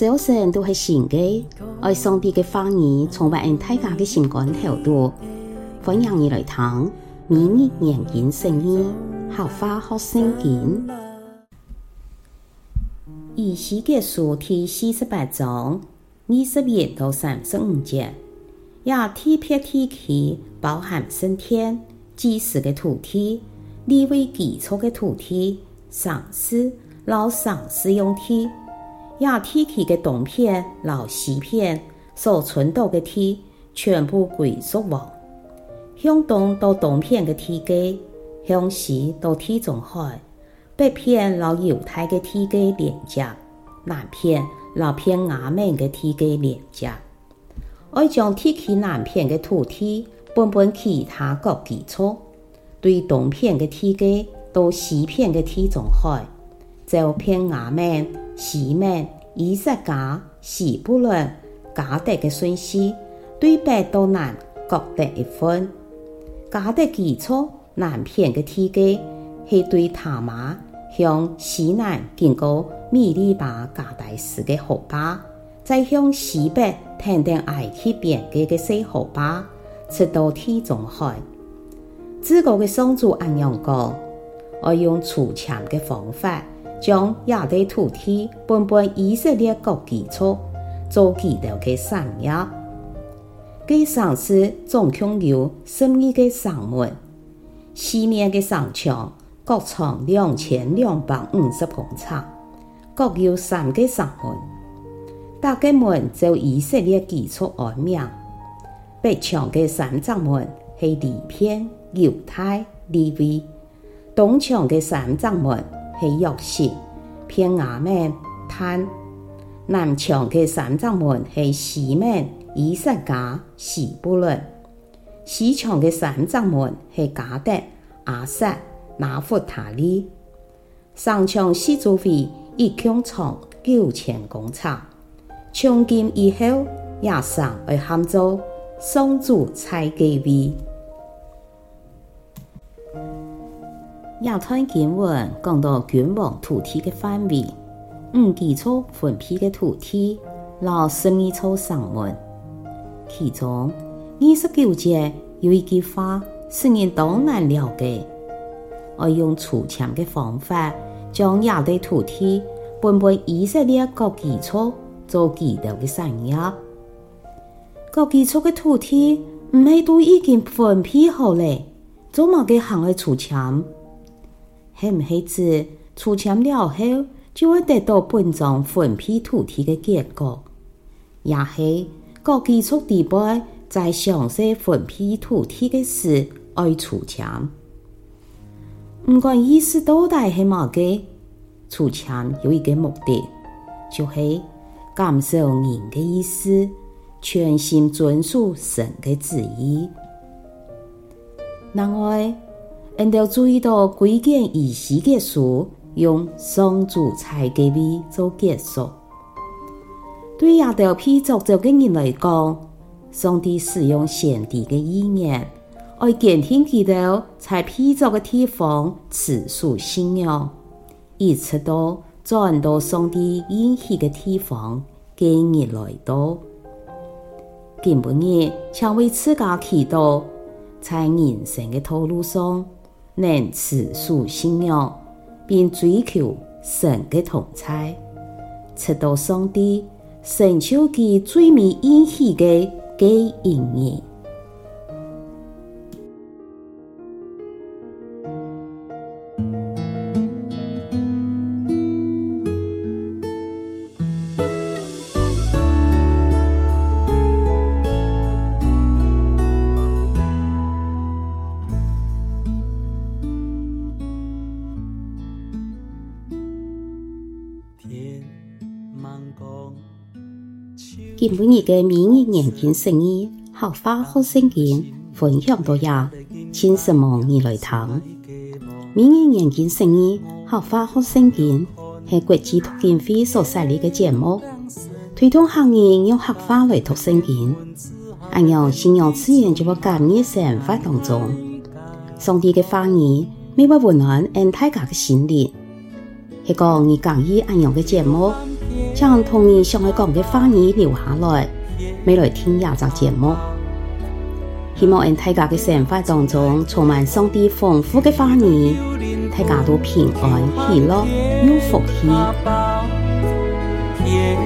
早晨都是新的，爱上帝的话语充满大家的心肝头度。欢迎你来听，明日研经圣经，合法学圣经。以西结书第四十八章二十一到三十五节，也特别提起包含圣殿、祭司的土地、利未基础的土地、丧事、老丧事用地。亚提起的东片、老西片所存到的地，全部归属王。向东到东片的地界，向西到地中海，北片老犹太的地界连接，南片老偏亚门的地界连接。爱将提起南片的土地，分分其他各基础，对东片的地界到西片的地中海，就片亚门。西门、以萨迦、西布伦、迦得的顺序，对北到南各得一分。迦得基础南片的地界，是对他玛向西南经过米利巴迦大斯的河坝，再向西北停在埃及边界的细河坝，直到地中海。自个的上主安阳讲，我用铸嵌的方法。将亚地土地分分以色列各基础，做记录的产业。该丧事总共有十二个丧门，西面的丧墙各长两千两百五十公尺，各有三个丧门。大个门就以色列基础而名。北墙的三闸门系利片、犹太、利未；东墙的三闸门。系约瑟、片雅门、贪；南墙嘅三闸门系西门、以萨迦、西布伦；西墙嘅三闸门系迦得、亚萨、拿佛塔利。上墙四周围一共长九千公尺，从今以后也上而喊做上主菜基位。亚太经文讲到君王土地的范围，五基础分批的土地，老十二处丧门。其中二十九节有一句话，使人都难了解。我用铸嵌的方法，将亚地土地分分以色列各基础做记录的产业。各基础的土地唔系都已经分批好了，做乜嘅行来铸嵌？系唔系指铸嵌了后就会得到本章分批土地的结果？也系各基础地背在详细分批土地的时爱铸嵌。唔管意思到底系乜嘅，铸嵌有一个目的，就系感受人的意思，全心遵守神的旨意。另外。人都注意到规件以西结书用双主菜基位做结束。对亚当被造就的人来讲，上帝使用先帝的意念，来监听基督在被造的地方持续信仰，一直到转到上帝应许的地方，今日来到。今日请为自家祈祷，在人生的道路上。能持守信仰，并追求神的同在，直到上帝寻求其最美应许的给应验。今晡日嘅明日研经圣经，合法学圣经分享到呀，请什么你来听？明日研经圣经，合法学圣经系国际读经会所设立嘅节目，推动行业用合法来读圣经，按样信仰自然就会感染生活当中。上帝嘅话语，每晚温暖俺大家嘅心灵，系讲你讲义按样嘅节目。将童年上爱讲的话语留下。来，未来听亚集节目。希望在大家的生活当中充满上帝丰富的话语，大家都平安喜乐有福气。天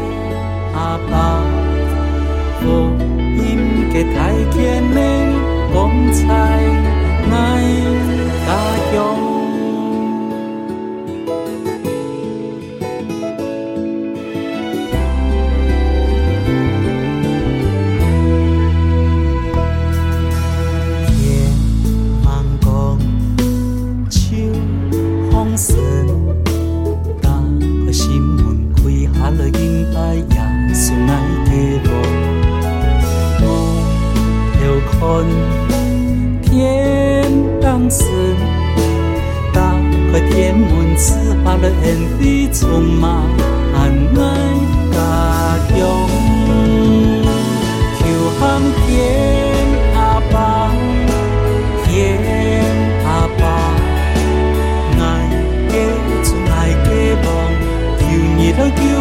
求你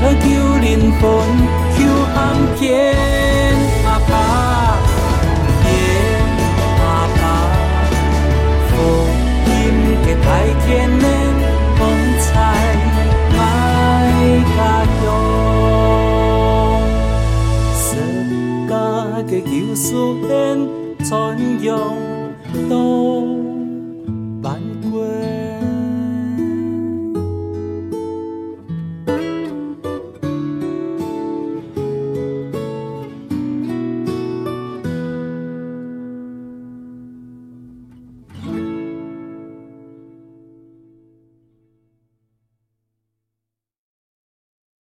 求灵魂，求安天。